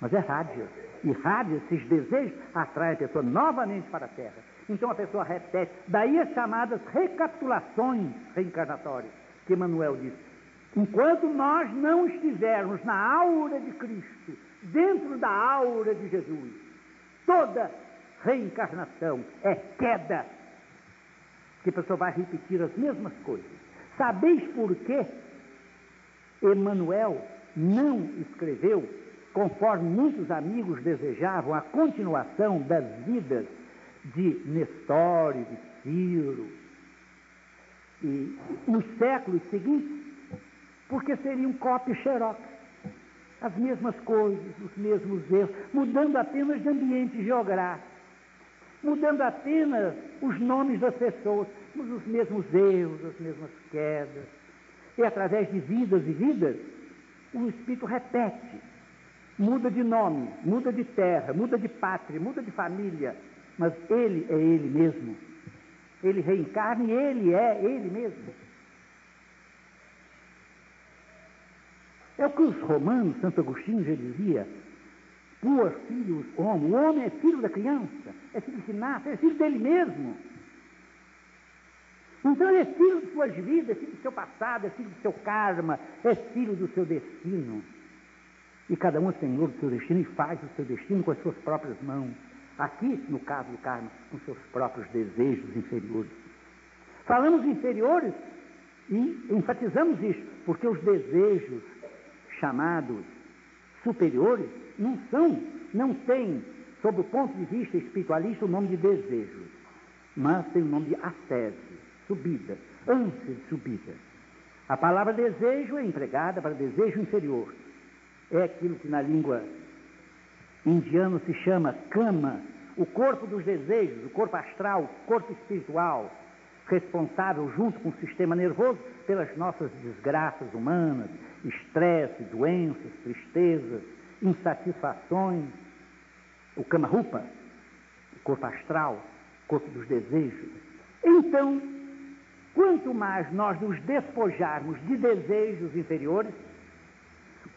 Mas é rádio. E rádio, esses desejos, atraem a pessoa novamente para a Terra. Então a pessoa repete. Daí as chamadas recapitulações reencarnatórias, que Emmanuel disse. Enquanto nós não estivermos na aura de Cristo, dentro da aura de Jesus, toda reencarnação é queda. Que a pessoa vai repetir as mesmas coisas. Sabeis por quê? Emmanuel não escreveu conforme muitos amigos desejavam a continuação das vidas de Nestor e de Ciro, e nos séculos seguintes, porque seriam cópia xerox. As mesmas coisas, os mesmos erros, mudando apenas de ambiente geográfico, mudando apenas os nomes das pessoas, mas os mesmos erros, as mesmas quedas. E através de vidas e vidas, o Espírito repete muda de nome, muda de terra, muda de pátria, muda de família, mas ele é ele mesmo. Ele reencarna e ele é ele mesmo. É o que os romanos, Santo Agostinho já dizia, Puer filhos homo, o homem é filho da criança, é filho que nasce, é filho dele mesmo. Então ele é filho de suas vidas, é filho do seu passado, é filho do seu karma, é filho do seu destino. E cada um senhor do seu destino e faz o seu destino com as suas próprias mãos. Aqui, no caso do karma, com seus próprios desejos inferiores. Falamos inferiores e enfatizamos isso, porque os desejos chamados superiores não são, não têm, sob o ponto de vista espiritualista, o nome de desejos, mas tem o nome de ascese, subida, ânsia de subida. A palavra desejo é empregada para desejo inferior é aquilo que na língua indiana se chama kama, o corpo dos desejos, o corpo astral, o corpo espiritual, responsável junto com o sistema nervoso pelas nossas desgraças humanas, estresse, doenças, tristezas, insatisfações. O kama rupa, o corpo astral, o corpo dos desejos. Então, quanto mais nós nos despojarmos de desejos inferiores,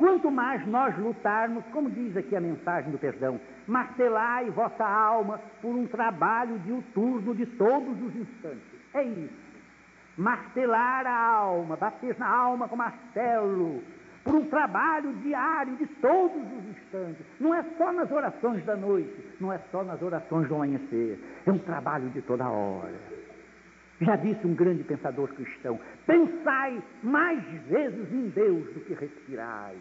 Quanto mais nós lutarmos, como diz aqui a mensagem do perdão, martelai vossa alma por um trabalho diuturno de todos os instantes. É isso. Martelar a alma, bater na alma com martelo, por um trabalho diário de todos os instantes. Não é só nas orações da noite, não é só nas orações do amanhecer. É um trabalho de toda hora. Já disse um grande pensador cristão: pensai mais vezes em Deus do que respirai.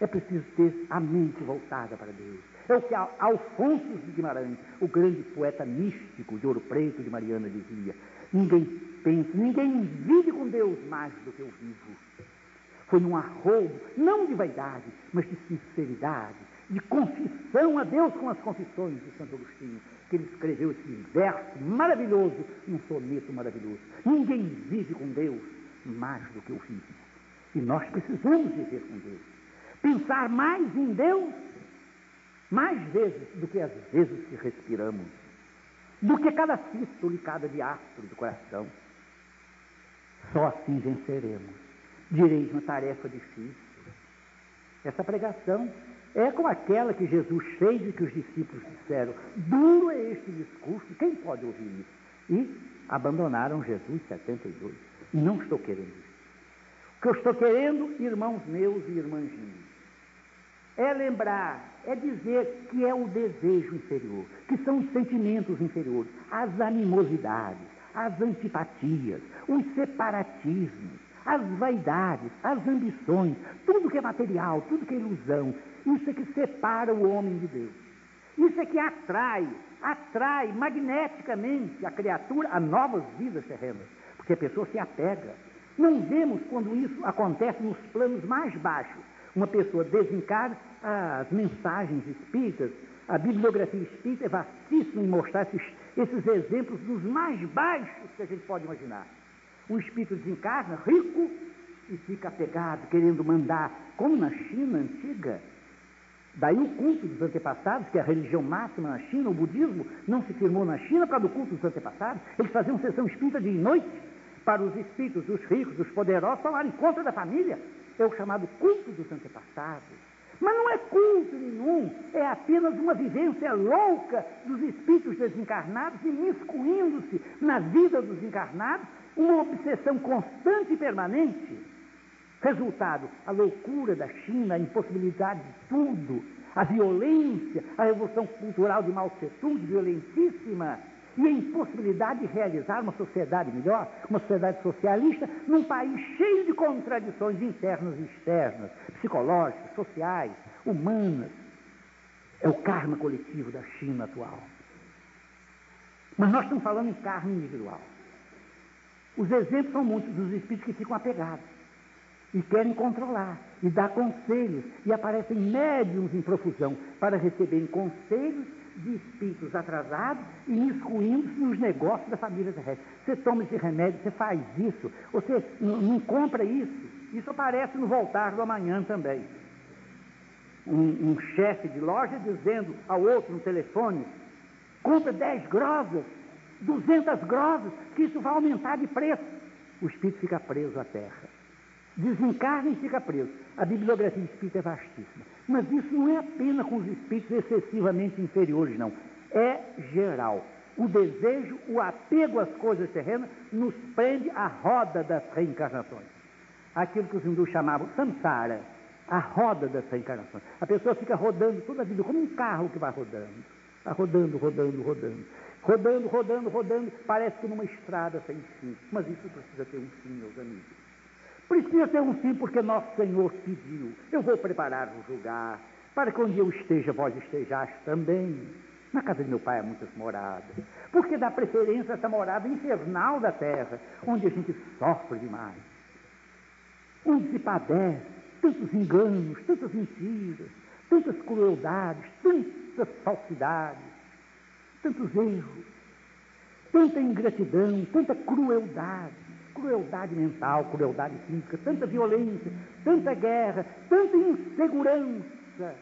É preciso ter a mente voltada para Deus. É o que Alfonso de Guimarães, o grande poeta místico de Ouro Preto de Mariana, dizia: ninguém pensa, ninguém vive com Deus mais do que eu vivo. Foi num arrobo, não de vaidade, mas de sinceridade, de confissão a Deus com as confissões de Santo Agostinho, que ele escreveu esse verso maravilhoso, um soneto maravilhoso. Ninguém vive com Deus mais do que eu vivo. E nós precisamos viver com Deus. Pensar mais em Deus, mais vezes do que as vezes que respiramos, do que cada sístole e cada diástolo do coração. Só assim venceremos. Direis uma tarefa difícil. Essa pregação é como aquela que Jesus fez e que os discípulos disseram: duro é este discurso, quem pode ouvir isso? E abandonaram Jesus 72. Não estou querendo isso. O que eu estou querendo, irmãos meus e irmãs minhas, é lembrar, é dizer que é o desejo inferior, que são os sentimentos inferiores, as animosidades, as antipatias, os separatismos, as vaidades, as ambições, tudo que é material, tudo que é ilusão, isso é que separa o homem de Deus. Isso é que atrai, atrai magneticamente a criatura a novas vidas terrenas, porque a pessoa se apega. Não vemos quando isso acontece nos planos mais baixos. Uma pessoa desencarna, as mensagens espíritas, a bibliografia espírita é vastíssima em mostrar esses, esses exemplos dos mais baixos que a gente pode imaginar. Um espírito desencarna, rico, e fica apegado, querendo mandar, como na China antiga, Daí o culto dos antepassados, que é a religião máxima na China, o budismo, não se firmou na China para do culto dos antepassados. Eles faziam sessão espírita de noite para os espíritos dos ricos, dos poderosos, falarem contra da família. É o chamado culto dos antepassados. Mas não é culto nenhum, é apenas uma vivência louca dos espíritos desencarnados e miscuindo-se na vida dos encarnados, uma obsessão constante e permanente. Resultado, a loucura da China, a impossibilidade de tudo, a violência, a revolução cultural de Mao Tse-tung, violentíssima, e a impossibilidade de realizar uma sociedade melhor, uma sociedade socialista, num país cheio de contradições internas e externas, psicológicas, sociais, humanas. É o karma coletivo da China atual. Mas nós estamos falando em karma individual. Os exemplos são muitos dos espíritos que ficam apegados e querem controlar e dar conselhos e aparecem médiums em profusão para receberem conselhos de espíritos atrasados e miscuindo-se nos negócios da família terrestre. Você toma esse remédio, você faz isso, você não compra isso. Isso aparece no Voltar do Amanhã também. Um, um chefe de loja dizendo ao outro no telefone: compra 10 grosas, 200 grosas, que isso vai aumentar de preço. O espírito fica preso à terra desencarna e fica preso. A bibliografia espírita é vastíssima. Mas isso não é apenas com os espíritos excessivamente inferiores, não. É geral. O desejo, o apego às coisas terrenas, nos prende à roda das reencarnações. Aquilo que os hindus chamavam samsara, a roda das reencarnações. A pessoa fica rodando toda a vida, como um carro que vai rodando. Vai rodando, rodando, rodando. Rodando, rodando, rodando, parece que numa estrada sem fim. Mas isso precisa ter um fim, meus amigos. Precisa ter um sim, porque nosso Senhor pediu. Eu vou preparar o lugar, para que onde eu esteja, vós estejais também. Na casa de meu pai há muitas moradas. Porque dá preferência a essa morada infernal da terra, onde a gente sofre demais. Onde se padece tantos enganos, tantas mentiras, tantas crueldades, tantas falsidades, tantos erros, tanta ingratidão, tanta crueldade crueldade mental, crueldade física, tanta violência, tanta guerra, tanta insegurança.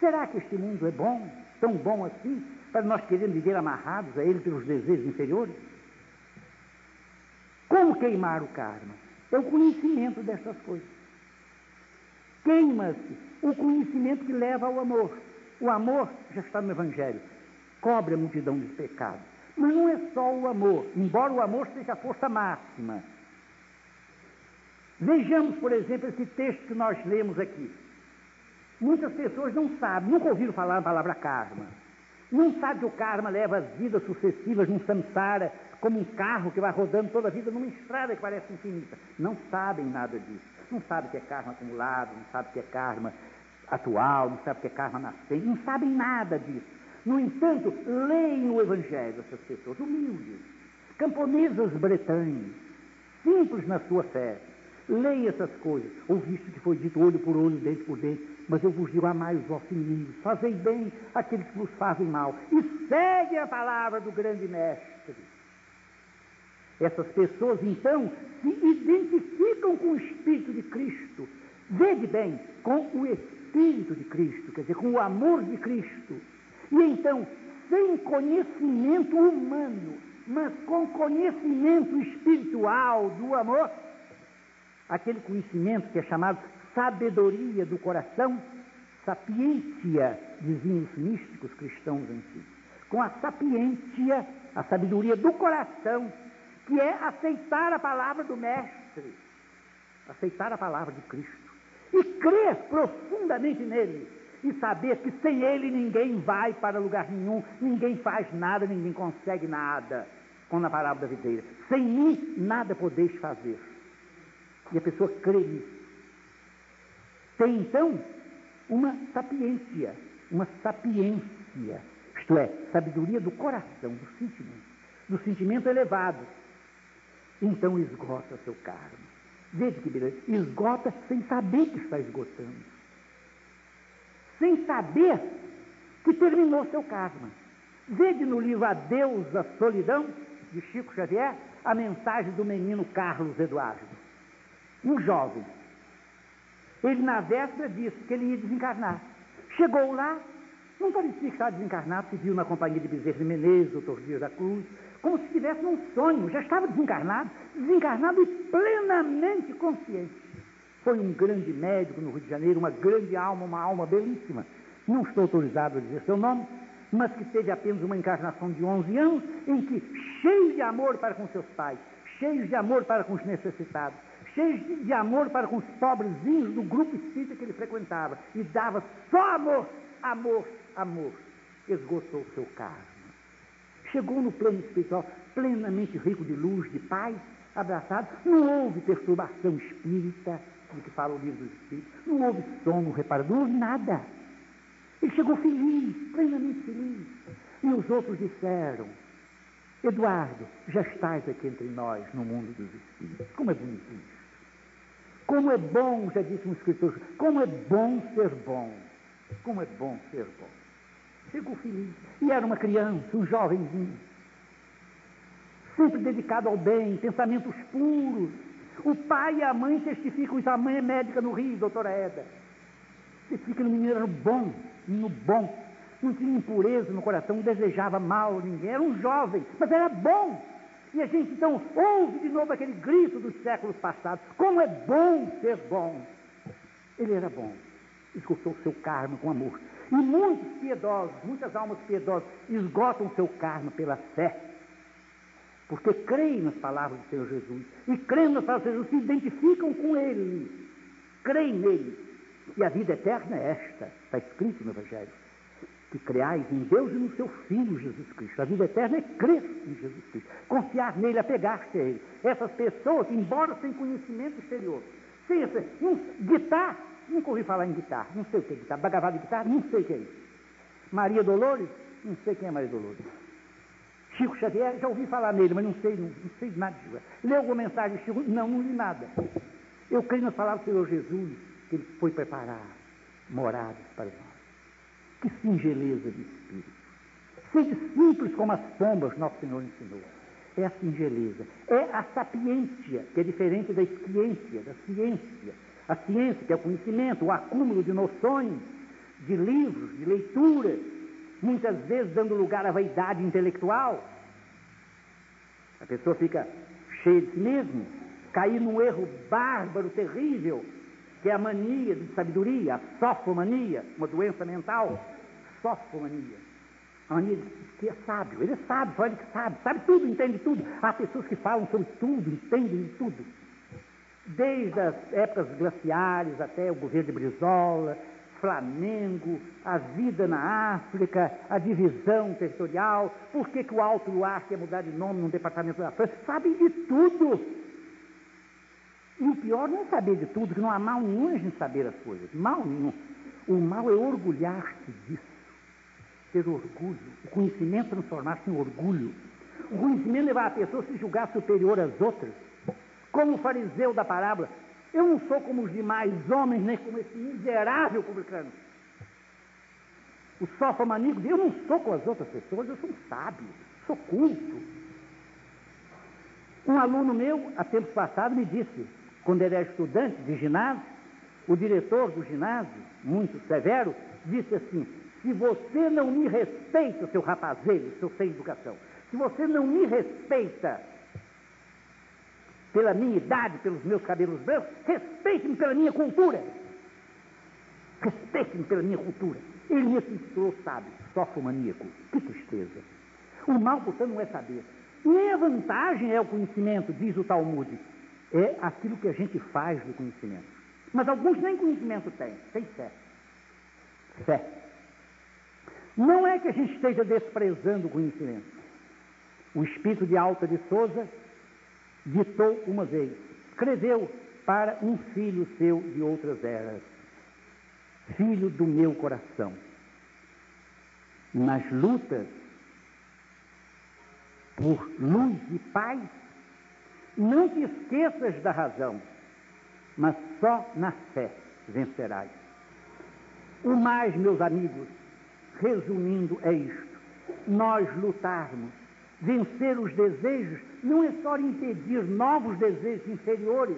Será que este mundo é bom, tão bom assim, para nós queremos viver amarrados a ele pelos desejos inferiores? Como queimar o karma? É o conhecimento dessas coisas. Queima-se o conhecimento que leva ao amor. O amor já está no Evangelho. Cobre a multidão dos pecados. Mas não é só o amor, embora o amor seja a força máxima. Vejamos, por exemplo, esse texto que nós lemos aqui. Muitas pessoas não sabem, nunca ouviram falar a palavra karma. Não sabe que o karma leva as vidas sucessivas num samsara, como um carro que vai rodando toda a vida numa estrada que parece infinita. Não sabem nada disso. Não sabem que é karma acumulado, não sabem que é karma atual, não sabem que é karma nascente, não sabem nada disso. No entanto, leem o Evangelho essas pessoas, humildes, camponesas bretãs, simples na sua fé. Leia essas coisas. Ouviste que foi dito olho por olho, dente por dente, mas eu vos digo, amai os vossos inimigos, fazei bem aqueles que vos fazem mal, e segue a palavra do grande mestre. Essas pessoas, então, se identificam com o Espírito de Cristo. Vede bem, com o Espírito de Cristo, quer dizer, com o amor de Cristo. E então, sem conhecimento humano, mas com conhecimento espiritual do amor, aquele conhecimento que é chamado sabedoria do coração, sapiência, diziam os místicos cristãos antigos, com a sapiência, a sabedoria do coração, que é aceitar a palavra do Mestre, aceitar a palavra de Cristo e crer profundamente nele e saber que sem ele ninguém vai para lugar nenhum, ninguém faz nada, ninguém consegue nada, como na parábola da videira. Sem mim nada podeis fazer. E a pessoa crê nisso. Tem então uma sapiência, uma sapiência, isto é, sabedoria do coração, do sentimento, do sentimento elevado. Então esgota seu karma. Veja que beleza, esgota sem saber que está esgotando. Sem saber que terminou seu karma. Veja no livro Adeus da Solidão, de Chico Xavier, a mensagem do menino Carlos Eduardo. Um jovem ele, na véspera, disse que ele ia desencarnar. Chegou lá, não parecia que estava desencarnado, se viu na companhia de Bezerra de Menezes, doutor Dias da Cruz, como se estivesse num sonho, já estava desencarnado, desencarnado e plenamente consciente. Foi um grande médico no Rio de Janeiro, uma grande alma, uma alma belíssima. Não estou autorizado a dizer seu nome, mas que teve apenas uma encarnação de 11 anos, em que, cheio de amor para com seus pais, cheio de amor para com os necessitados, cheio de amor para com os pobrezinhos do grupo espírita que ele frequentava, e dava só amor, amor, amor. Esgotou seu karma. Chegou no plano espiritual plenamente rico de luz, de paz, abraçado. Não houve perturbação espírita, de que fala o livro dos Espíritos. Não houve sono reparador, não houve nada. Ele chegou feliz, plenamente feliz. E os outros disseram: Eduardo, já estás aqui entre nós no mundo dos Espíritos. Como é bonito isso. Como é bom, já disse um escritor, como é bom ser bom. Como é bom ser bom. Chegou feliz. E era uma criança, um jovenzinho. Sempre dedicado ao bem, pensamentos puros. O pai e a mãe testificam isso. A mãe é médica no Rio, doutora Eda. Testifica que o menino era bom, no bom. Não tinha impureza no coração, não desejava mal a ninguém. Era um jovem, mas era bom. E a gente então ouve de novo aquele grito dos séculos passados: como é bom ser bom! Ele era bom, esgotou seu karma com amor. E muitos piedosos, muitas almas piedosas, esgotam seu karma pela fé, porque creem nas palavras do Senhor Jesus. E creem nas palavras do Senhor Jesus, se identificam com Ele, creem nele. E a vida eterna é esta, está escrito no Evangelho que creais em Deus e no seu Filho Jesus Cristo. A vida eterna é crer em Jesus Cristo, confiar nele, apegar-se a ele. Essas pessoas, embora sem conhecimento exterior, sem essa, um, guitarra, nunca ouvi falar em guitarra, não sei o que é guitarra, bagavado de guitarra, não sei o que é isso. Maria Dolores, não sei quem é Maria Dolores. Chico Xavier, já ouvi falar nele, mas não sei, não, não sei nada. Leu alguma mensagem de Chico? Não, não li nada. Eu creio nas palavras do Senhor Jesus, que ele foi preparar moradas para nós. Que singeleza de espírito. Sede simples como as pombas, nosso Senhor ensinou. É a singeleza. É a sapiência, que é diferente da ciência, da ciência. A ciência, que é o conhecimento, o acúmulo de noções, de livros, de leituras, muitas vezes dando lugar à vaidade intelectual. A pessoa fica cheia de si mesmo, cair num erro bárbaro, terrível, que é a mania de sabedoria, a sofomania, uma doença mental, sofomania. A mania de que é sábio, ele é sábio, só ele que sabe, sabe tudo, entende tudo. Há pessoas que falam sobre tudo, entendem de tudo. Desde as épocas glaciares até o governo de Brizola, Flamengo, a vida na África, a divisão territorial, por que, que o Alto Luar quer mudar de nome num departamento da França, sabem de tudo. E o pior não é saber de tudo, que não há mal nenhum em saber as coisas. Mal nenhum. O mal é orgulhar-se disso. Ter orgulho. O conhecimento transformar-se em orgulho. O conhecimento levar a pessoa a se julgar superior às outras. Como o fariseu da parábola. Eu não sou como os demais homens, nem como esse miserável publicano. O sofamaníaco diz, eu não sou com as outras pessoas, eu sou um sábio, sou culto. Um aluno meu, há tempos passados, me disse, quando ele era estudante de ginásio, o diretor do ginásio, muito severo, disse assim: se você não me respeita, seu rapazelho, seu sem educação, Se você não me respeita pela minha idade, pelos meus cabelos brancos, respeite-me pela minha cultura. Respeite-me pela minha cultura. Ele me intitulou sábio, sofomaníaco. Que tristeza. O mal, portanto, não é saber. Nem a vantagem é o conhecimento, diz o Talmud. É aquilo que a gente faz do conhecimento. Mas alguns nem conhecimento têm, têm fé. Fé. Não é que a gente esteja desprezando o conhecimento. O espírito de Alta de Souza ditou uma vez, escreveu para um filho seu de outras eras: Filho do meu coração, nas lutas por luz e paz, não te esqueças da razão, mas só na fé vencerás. O mais, meus amigos, resumindo, é isto: nós lutarmos Vencer os desejos não é só impedir novos desejos inferiores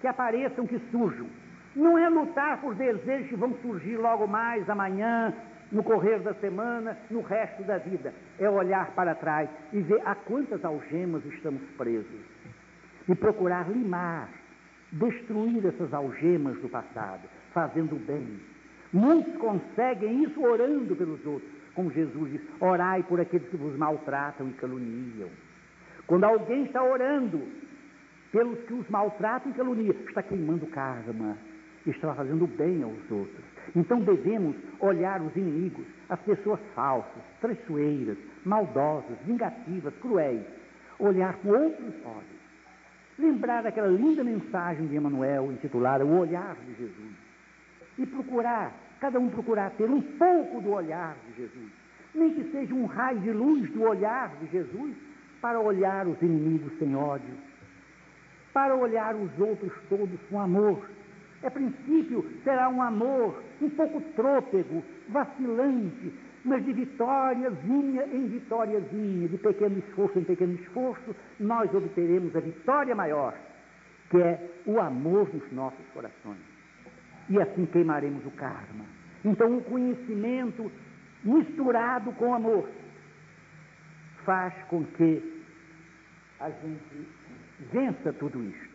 que apareçam, que surjam. Não é lutar por desejos que vão surgir logo mais amanhã, no correr da semana, no resto da vida. É olhar para trás e ver a quantas algemas estamos presos. E procurar limar, destruir essas algemas do passado, fazendo bem. Muitos conseguem isso orando pelos outros como Jesus diz, orai por aqueles que vos maltratam e caluniam. Quando alguém está orando pelos que os maltratam e caluniam, está queimando karma, está fazendo bem aos outros. Então devemos olhar os inimigos, as pessoas falsas, traiçoeiras, maldosas, vingativas, cruéis, olhar com outros olhos. Lembrar daquela linda mensagem de Emmanuel intitulada O Olhar de Jesus. E procurar cada um procurar ter um pouco do olhar de Jesus, nem que seja um raio de luz do olhar de Jesus, para olhar os inimigos sem ódio, para olhar os outros todos com amor. É princípio, será um amor um pouco trôpego, vacilante, mas de vitóriazinha em vitóriazinha, de pequeno esforço em pequeno esforço, nós obteremos a vitória maior, que é o amor nos nossos corações e assim queimaremos o karma. Então, o conhecimento misturado com amor faz com que a gente vença tudo isto.